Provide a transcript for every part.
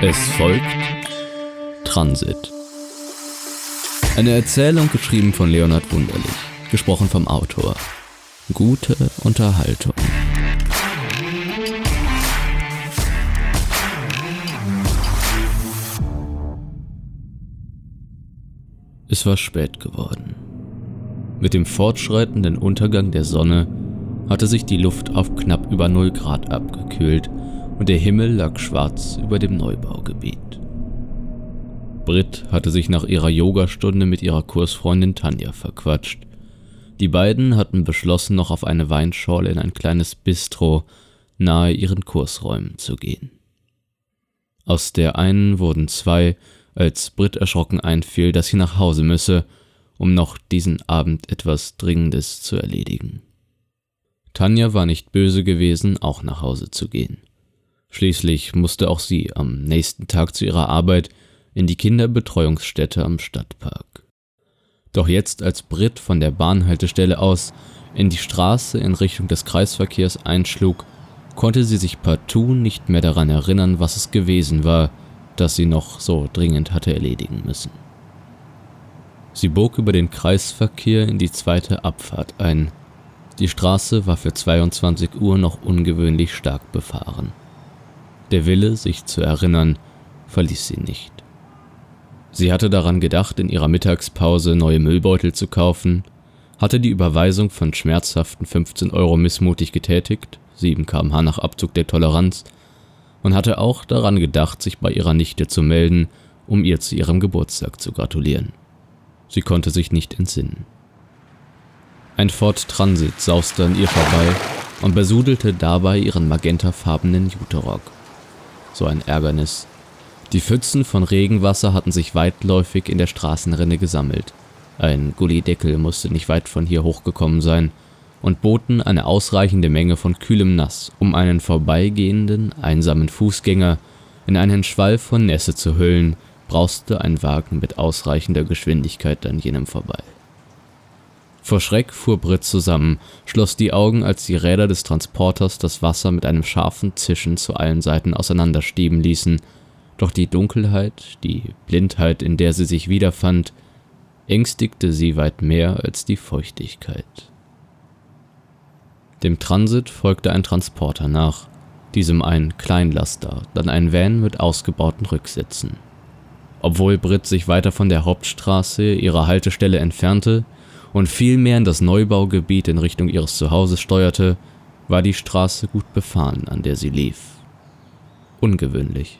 Es folgt Transit. Eine Erzählung geschrieben von Leonhard Wunderlich, gesprochen vom Autor. Gute Unterhaltung. Es war spät geworden. Mit dem fortschreitenden Untergang der Sonne hatte sich die Luft auf knapp über 0 Grad abgekühlt und der Himmel lag schwarz über dem Neubaugebiet. Britt hatte sich nach ihrer Yogastunde mit ihrer Kursfreundin Tanja verquatscht. Die beiden hatten beschlossen, noch auf eine Weinschorle in ein kleines Bistro nahe ihren Kursräumen zu gehen. Aus der einen wurden zwei, als Britt erschrocken einfiel, dass sie nach Hause müsse, um noch diesen Abend etwas Dringendes zu erledigen. Tanja war nicht böse gewesen, auch nach Hause zu gehen. Schließlich musste auch sie am nächsten Tag zu ihrer Arbeit in die Kinderbetreuungsstätte am Stadtpark. Doch jetzt, als Britt von der Bahnhaltestelle aus in die Straße in Richtung des Kreisverkehrs einschlug, konnte sie sich partout nicht mehr daran erinnern, was es gewesen war, das sie noch so dringend hatte erledigen müssen. Sie bog über den Kreisverkehr in die zweite Abfahrt ein. Die Straße war für 22 Uhr noch ungewöhnlich stark befahren. Der Wille, sich zu erinnern, verließ sie nicht. Sie hatte daran gedacht, in ihrer Mittagspause neue Müllbeutel zu kaufen, hatte die Überweisung von schmerzhaften 15 Euro missmutig getätigt, 7 km/h nach Abzug der Toleranz, und hatte auch daran gedacht, sich bei ihrer Nichte zu melden, um ihr zu ihrem Geburtstag zu gratulieren. Sie konnte sich nicht entsinnen. Ein Ford Transit sauste an ihr vorbei und besudelte dabei ihren magentafarbenen Juterock so ein Ärgernis. Die Pfützen von Regenwasser hatten sich weitläufig in der Straßenrinne gesammelt. Ein Gullideckel musste nicht weit von hier hochgekommen sein und boten eine ausreichende Menge von kühlem Nass, um einen vorbeigehenden, einsamen Fußgänger in einen Schwall von Nässe zu hüllen, brauste ein Wagen mit ausreichender Geschwindigkeit an jenem vorbei. Vor Schreck fuhr Britt zusammen, schloss die Augen, als die Räder des Transporters das Wasser mit einem scharfen Zischen zu allen Seiten auseinanderstieben ließen, doch die Dunkelheit, die Blindheit, in der sie sich wiederfand, ängstigte sie weit mehr als die Feuchtigkeit. Dem Transit folgte ein Transporter nach, diesem ein Kleinlaster, dann ein Van mit ausgebauten Rücksitzen. Obwohl Britt sich weiter von der Hauptstraße ihrer Haltestelle entfernte, und viel mehr in das Neubaugebiet in Richtung ihres Zuhauses steuerte, war die Straße gut befahren, an der sie lief. Ungewöhnlich.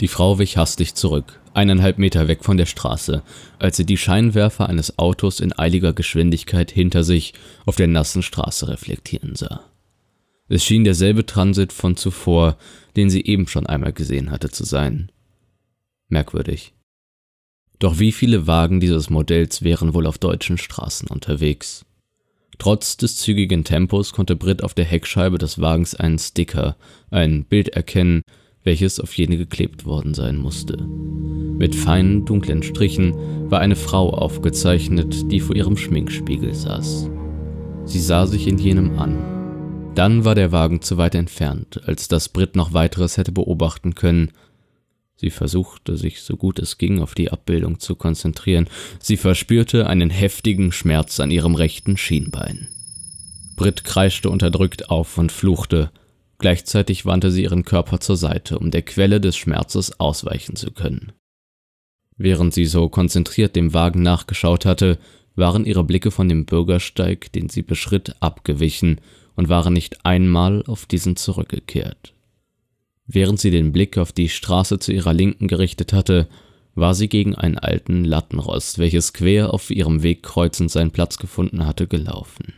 Die Frau wich hastig zurück, eineinhalb Meter weg von der Straße, als sie die Scheinwerfer eines Autos in eiliger Geschwindigkeit hinter sich auf der nassen Straße reflektieren sah. Es schien derselbe Transit von zuvor, den sie eben schon einmal gesehen hatte zu sein. Merkwürdig. Doch wie viele Wagen dieses Modells wären wohl auf deutschen Straßen unterwegs? Trotz des zügigen Tempos konnte Britt auf der Heckscheibe des Wagens einen Sticker, ein Bild erkennen, welches auf jene geklebt worden sein musste. Mit feinen, dunklen Strichen war eine Frau aufgezeichnet, die vor ihrem Schminkspiegel saß. Sie sah sich in jenem an. Dann war der Wagen zu weit entfernt, als dass Britt noch weiteres hätte beobachten können, Sie versuchte, sich so gut es ging auf die Abbildung zu konzentrieren. Sie verspürte einen heftigen Schmerz an ihrem rechten Schienbein. Britt kreischte unterdrückt auf und fluchte. Gleichzeitig wandte sie ihren Körper zur Seite, um der Quelle des Schmerzes ausweichen zu können. Während sie so konzentriert dem Wagen nachgeschaut hatte, waren ihre Blicke von dem Bürgersteig, den sie beschritt, abgewichen und waren nicht einmal auf diesen zurückgekehrt. Während sie den Blick auf die Straße zu ihrer Linken gerichtet hatte, war sie gegen einen alten Lattenrost, welches quer auf ihrem Weg kreuzend seinen Platz gefunden hatte, gelaufen.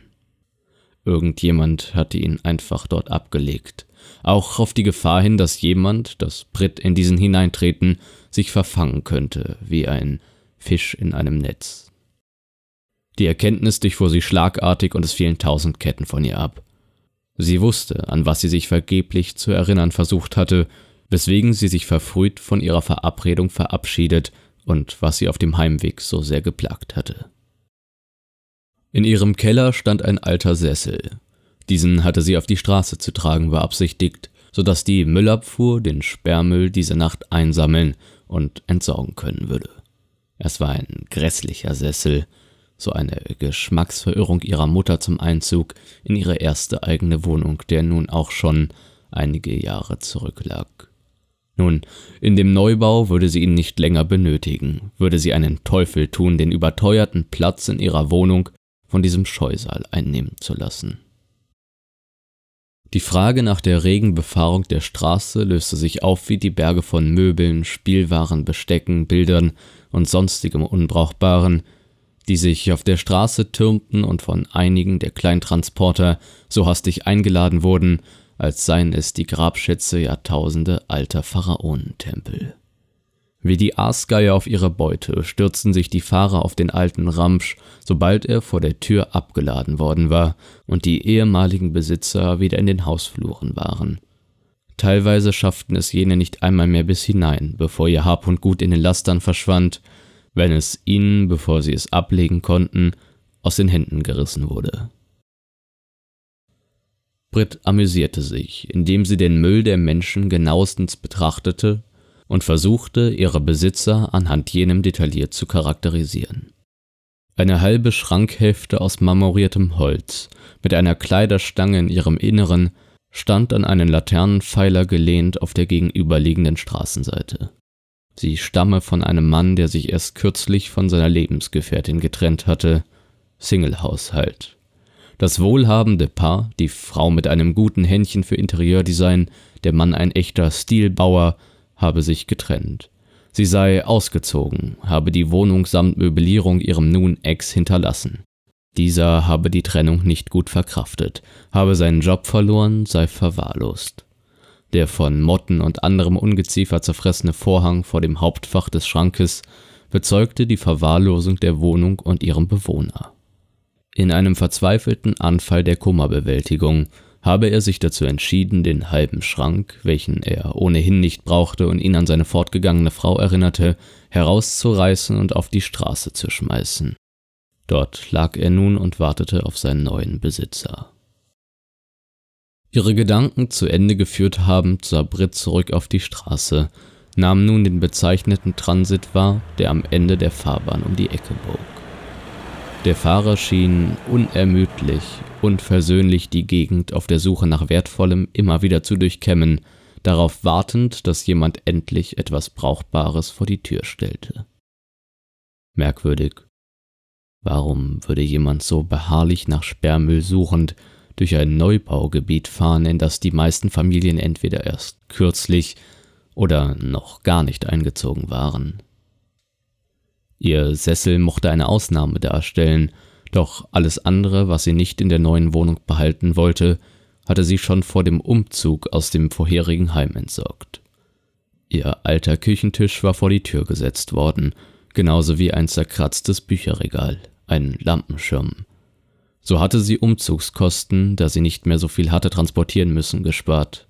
Irgendjemand hatte ihn einfach dort abgelegt, auch auf die Gefahr hin, dass jemand, das Brit in diesen hineintreten, sich verfangen könnte, wie ein Fisch in einem Netz. Die Erkenntnis durchfuhr sie schlagartig und es fielen tausend Ketten von ihr ab. Sie wusste, an was sie sich vergeblich zu erinnern versucht hatte, weswegen sie sich verfrüht von ihrer Verabredung verabschiedet und was sie auf dem Heimweg so sehr geplagt hatte. In ihrem Keller stand ein alter Sessel. Diesen hatte sie auf die Straße zu tragen beabsichtigt, sodass die Müllabfuhr den Sperrmüll diese Nacht einsammeln und entsorgen können würde. Es war ein grässlicher Sessel, so eine Geschmacksverirrung ihrer Mutter zum Einzug in ihre erste eigene Wohnung, der nun auch schon einige Jahre zurücklag. Nun, in dem Neubau würde sie ihn nicht länger benötigen, würde sie einen Teufel tun, den überteuerten Platz in ihrer Wohnung von diesem Scheusal einnehmen zu lassen. Die Frage nach der regen Befahrung der Straße löste sich auf wie die Berge von Möbeln, Spielwaren, Bestecken, Bildern und sonstigem Unbrauchbaren, die sich auf der Straße türmten und von einigen der Kleintransporter so hastig eingeladen wurden, als seien es die Grabschätze Jahrtausende alter Pharaonentempel. Wie die Aasgeier auf ihre Beute stürzten sich die Fahrer auf den alten Ramsch, sobald er vor der Tür abgeladen worden war und die ehemaligen Besitzer wieder in den Hausfluren waren. Teilweise schafften es jene nicht einmal mehr bis hinein, bevor ihr Hab und Gut in den Lastern verschwand, wenn es ihnen, bevor sie es ablegen konnten, aus den Händen gerissen wurde. Brit amüsierte sich, indem sie den Müll der Menschen genauestens betrachtete und versuchte, ihre Besitzer anhand jenem detailliert zu charakterisieren. Eine halbe Schrankhälfte aus marmoriertem Holz mit einer Kleiderstange in ihrem Inneren stand an einen Laternenpfeiler gelehnt auf der gegenüberliegenden Straßenseite. Sie stamme von einem Mann, der sich erst kürzlich von seiner Lebensgefährtin getrennt hatte, Singlehaushalt. Das wohlhabende Paar, die Frau mit einem guten Händchen für Interieurdesign, der Mann ein echter Stilbauer, habe sich getrennt. Sie sei ausgezogen, habe die Wohnung samt Möblierung ihrem nun Ex hinterlassen. Dieser habe die Trennung nicht gut verkraftet, habe seinen Job verloren, sei verwahrlost. Der von Motten und anderem Ungeziefer zerfressene Vorhang vor dem Hauptfach des Schrankes bezeugte die Verwahrlosung der Wohnung und ihrem Bewohner. In einem verzweifelten Anfall der Kummerbewältigung habe er sich dazu entschieden, den halben Schrank, welchen er ohnehin nicht brauchte und ihn an seine fortgegangene Frau erinnerte, herauszureißen und auf die Straße zu schmeißen. Dort lag er nun und wartete auf seinen neuen Besitzer. Ihre Gedanken zu Ende geführt habend, sah Britt zurück auf die Straße, nahm nun den bezeichneten Transit wahr, der am Ende der Fahrbahn um die Ecke bog. Der Fahrer schien unermüdlich und versöhnlich die Gegend auf der Suche nach Wertvollem immer wieder zu durchkämmen, darauf wartend, dass jemand endlich etwas Brauchbares vor die Tür stellte. Merkwürdig. Warum würde jemand so beharrlich nach Sperrmüll suchend durch ein Neubaugebiet fahren, in das die meisten Familien entweder erst kürzlich oder noch gar nicht eingezogen waren? Ihr Sessel mochte eine Ausnahme darstellen, doch alles andere, was sie nicht in der neuen Wohnung behalten wollte, hatte sie schon vor dem Umzug aus dem vorherigen Heim entsorgt. Ihr alter Küchentisch war vor die Tür gesetzt worden, genauso wie ein zerkratztes Bücherregal, ein Lampenschirm. So hatte sie Umzugskosten, da sie nicht mehr so viel hatte transportieren müssen, gespart.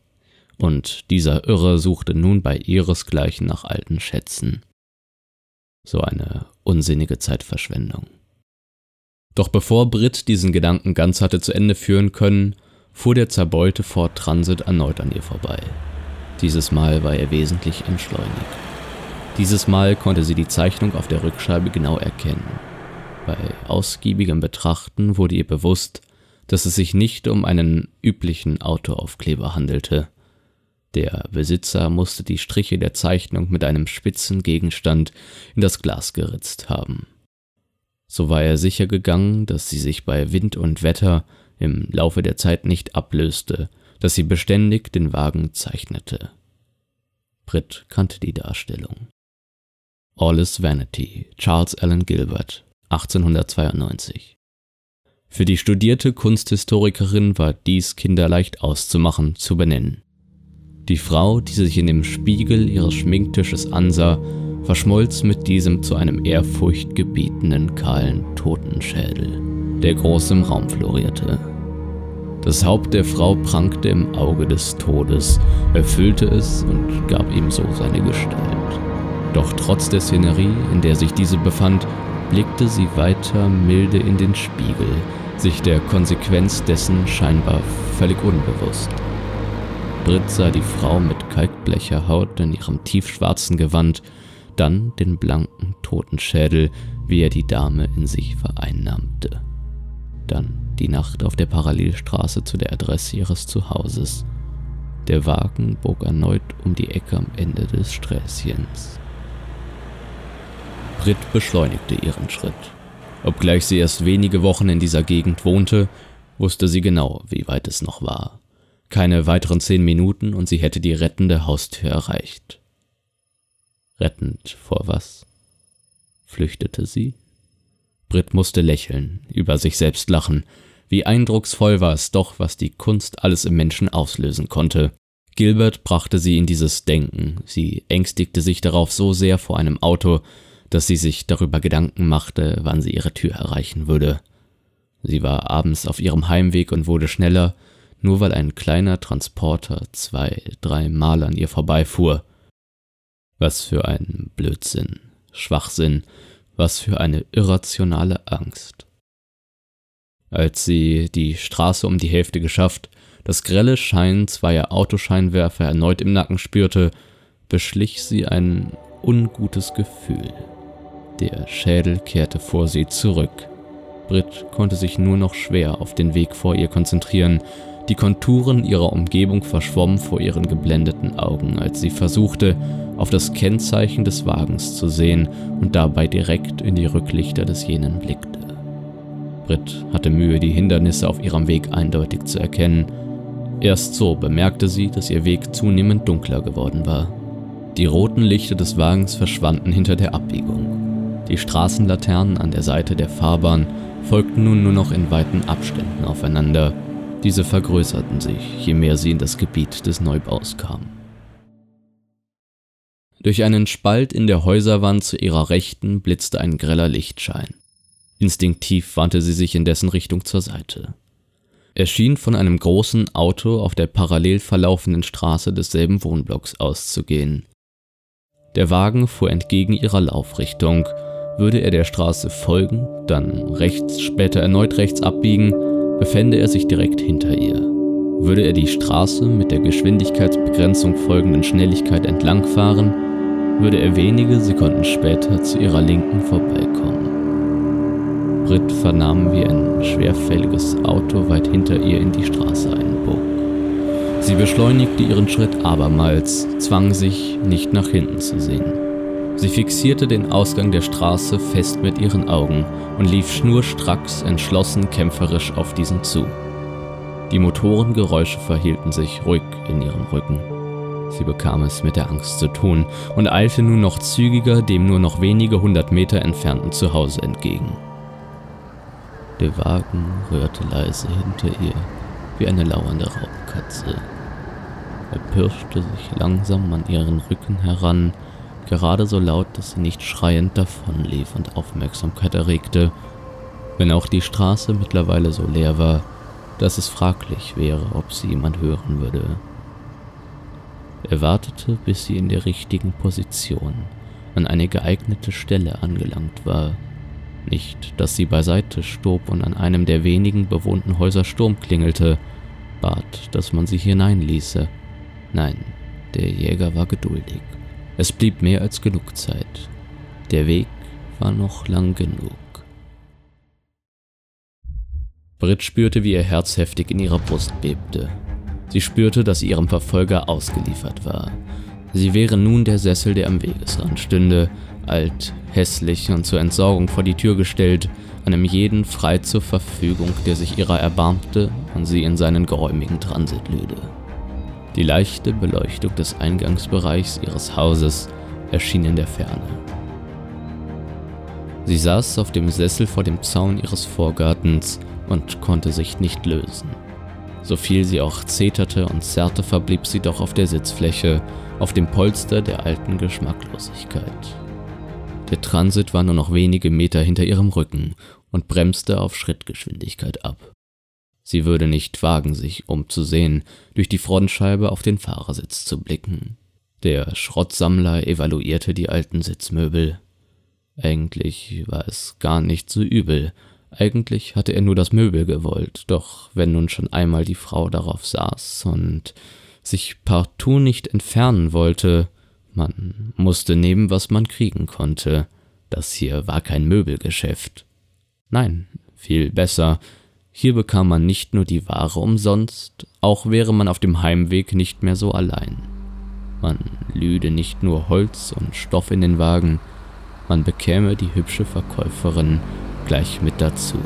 Und dieser Irre suchte nun bei ihresgleichen nach alten Schätzen. So eine unsinnige Zeitverschwendung. Doch bevor Britt diesen Gedanken ganz hatte zu Ende führen können, fuhr der zerbeute Ford Transit erneut an ihr vorbei. Dieses Mal war er wesentlich entschleunigt. Dieses Mal konnte sie die Zeichnung auf der Rückscheibe genau erkennen. Bei ausgiebigem Betrachten wurde ihr bewusst, dass es sich nicht um einen üblichen Autoaufkleber handelte. Der Besitzer musste die Striche der Zeichnung mit einem spitzen Gegenstand in das Glas geritzt haben. So war er sicher gegangen, dass sie sich bei Wind und Wetter im Laufe der Zeit nicht ablöste, dass sie beständig den Wagen zeichnete. Britt kannte die Darstellung. All is Vanity, Charles Allen Gilbert, 1892. Für die studierte Kunsthistorikerin war dies kinderleicht auszumachen, zu benennen. Die Frau, die sich in dem Spiegel ihres Schminktisches ansah, verschmolz mit diesem zu einem ehrfurchtgebietenden, kahlen Totenschädel, der groß im Raum florierte. Das Haupt der Frau prangte im Auge des Todes, erfüllte es und gab ihm so seine Gestalt. Doch trotz der Szenerie, in der sich diese befand, blickte sie weiter milde in den Spiegel, sich der Konsequenz dessen scheinbar völlig unbewusst. Britt sah die Frau mit kalkblecher Haut in ihrem tiefschwarzen Gewand, dann den blanken Totenschädel, wie er die Dame in sich vereinnahmte. Dann die Nacht auf der Parallelstraße zu der Adresse ihres Zuhauses. Der Wagen bog erneut um die Ecke am Ende des Sträßchens. Britt beschleunigte ihren Schritt. Obgleich sie erst wenige Wochen in dieser Gegend wohnte, wusste sie genau, wie weit es noch war. Keine weiteren zehn Minuten und sie hätte die rettende Haustür erreicht. Rettend vor was? Flüchtete sie? Britt musste lächeln, über sich selbst lachen. Wie eindrucksvoll war es doch, was die Kunst alles im Menschen auslösen konnte. Gilbert brachte sie in dieses Denken. Sie ängstigte sich darauf so sehr vor einem Auto, dass sie sich darüber Gedanken machte, wann sie ihre Tür erreichen würde. Sie war abends auf ihrem Heimweg und wurde schneller, nur weil ein kleiner Transporter zwei, drei Mal an ihr vorbeifuhr. Was für ein Blödsinn, Schwachsinn, was für eine irrationale Angst. Als sie die Straße um die Hälfte geschafft, das grelle Schein zweier Autoscheinwerfer erneut im Nacken spürte, beschlich sie ein ungutes Gefühl. Der Schädel kehrte vor sie zurück. Britt konnte sich nur noch schwer auf den Weg vor ihr konzentrieren, die Konturen ihrer Umgebung verschwommen vor ihren geblendeten Augen, als sie versuchte, auf das Kennzeichen des Wagens zu sehen und dabei direkt in die Rücklichter des jenen blickte. Britt hatte Mühe, die Hindernisse auf ihrem Weg eindeutig zu erkennen. Erst so bemerkte sie, dass ihr Weg zunehmend dunkler geworden war. Die roten Lichter des Wagens verschwanden hinter der Abbiegung. Die Straßenlaternen an der Seite der Fahrbahn folgten nun nur noch in weiten Abständen aufeinander, diese vergrößerten sich, je mehr sie in das Gebiet des Neubaus kamen. Durch einen Spalt in der Häuserwand zu ihrer Rechten blitzte ein greller Lichtschein. Instinktiv wandte sie sich in dessen Richtung zur Seite. Er schien von einem großen Auto auf der parallel verlaufenden Straße desselben Wohnblocks auszugehen. Der Wagen fuhr entgegen ihrer Laufrichtung. Würde er der Straße folgen, dann rechts, später erneut rechts abbiegen, befände er sich direkt hinter ihr. Würde er die Straße mit der Geschwindigkeitsbegrenzung folgenden Schnelligkeit entlangfahren, würde er wenige Sekunden später zu ihrer Linken vorbeikommen. Britt vernahm, wie ein schwerfälliges Auto weit hinter ihr in die Straße einbog. Sie beschleunigte ihren Schritt abermals, zwang sich, nicht nach hinten zu sehen. Sie fixierte den Ausgang der Straße fest mit ihren Augen und lief schnurstracks, entschlossen kämpferisch auf diesen zu. Die Motorengeräusche verhielten sich ruhig in ihrem Rücken. Sie bekam es mit der Angst zu tun und eilte nun noch zügiger dem nur noch wenige hundert Meter entfernten Zuhause entgegen. Der Wagen rührte leise hinter ihr wie eine lauernde Raubkatze. Er pirschte sich langsam an ihren Rücken heran gerade so laut, dass sie nicht schreiend davonlief und Aufmerksamkeit erregte, wenn auch die Straße mittlerweile so leer war, dass es fraglich wäre, ob sie jemand hören würde. Er wartete, bis sie in der richtigen Position an eine geeignete Stelle angelangt war. Nicht, dass sie beiseite stob und an einem der wenigen bewohnten Häuser Sturm klingelte, bat, dass man sie hineinließe. Nein, der Jäger war geduldig. Es blieb mehr als genug Zeit. Der Weg war noch lang genug. Britt spürte, wie ihr Herz heftig in ihrer Brust bebte. Sie spürte, dass sie ihrem Verfolger ausgeliefert war. Sie wäre nun der Sessel, der am Wegesrand stünde, alt, hässlich und zur Entsorgung vor die Tür gestellt, einem jeden frei zur Verfügung, der sich ihrer erbarmte und sie in seinen geräumigen Transit lüde. Die leichte Beleuchtung des Eingangsbereichs ihres Hauses erschien in der Ferne. Sie saß auf dem Sessel vor dem Zaun ihres Vorgartens und konnte sich nicht lösen. So viel sie auch zeterte und zerrte, verblieb sie doch auf der Sitzfläche, auf dem Polster der alten Geschmacklosigkeit. Der Transit war nur noch wenige Meter hinter ihrem Rücken und bremste auf Schrittgeschwindigkeit ab. Sie würde nicht wagen, sich umzusehen, durch die Frontscheibe auf den Fahrersitz zu blicken. Der Schrottsammler evaluierte die alten Sitzmöbel. Eigentlich war es gar nicht so übel. Eigentlich hatte er nur das Möbel gewollt, doch wenn nun schon einmal die Frau darauf saß und sich partout nicht entfernen wollte, man musste nehmen, was man kriegen konnte. Das hier war kein Möbelgeschäft. Nein, viel besser. Hier bekam man nicht nur die Ware umsonst, auch wäre man auf dem Heimweg nicht mehr so allein. Man lüde nicht nur Holz und Stoff in den Wagen, man bekäme die hübsche Verkäuferin gleich mit dazu.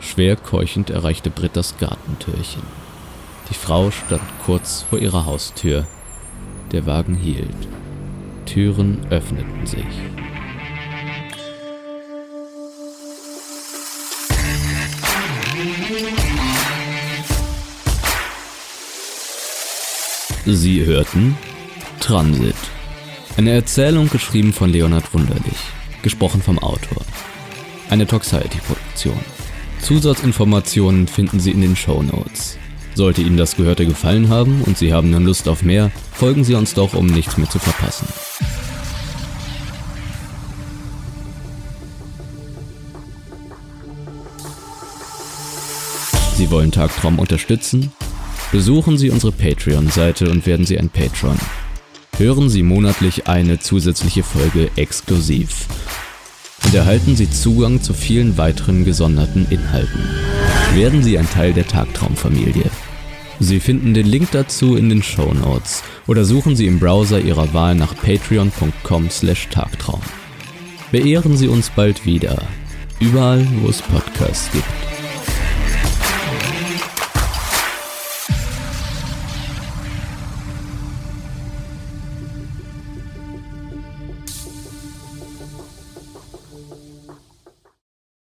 Schwer keuchend erreichte Britt das Gartentürchen. Die Frau stand kurz vor ihrer Haustür. Der Wagen hielt. Türen öffneten sich. Sie hörten Transit. Eine Erzählung geschrieben von Leonhard Wunderlich, gesprochen vom Autor. Eine Toxiety-Produktion. Zusatzinformationen finden Sie in den Show Notes. Sollte Ihnen das Gehörte gefallen haben und Sie haben nun Lust auf mehr, folgen Sie uns doch, um nichts mehr zu verpassen. Sie wollen Tagtraum unterstützen? Besuchen Sie unsere Patreon-Seite und werden Sie ein Patron. Hören Sie monatlich eine zusätzliche Folge exklusiv und erhalten Sie Zugang zu vielen weiteren gesonderten Inhalten. Werden Sie ein Teil der Tagtraumfamilie. Sie finden den Link dazu in den Show Notes oder suchen Sie im Browser Ihrer Wahl nach patreon.com/tagtraum. Beehren Sie uns bald wieder, überall, wo es Podcasts gibt.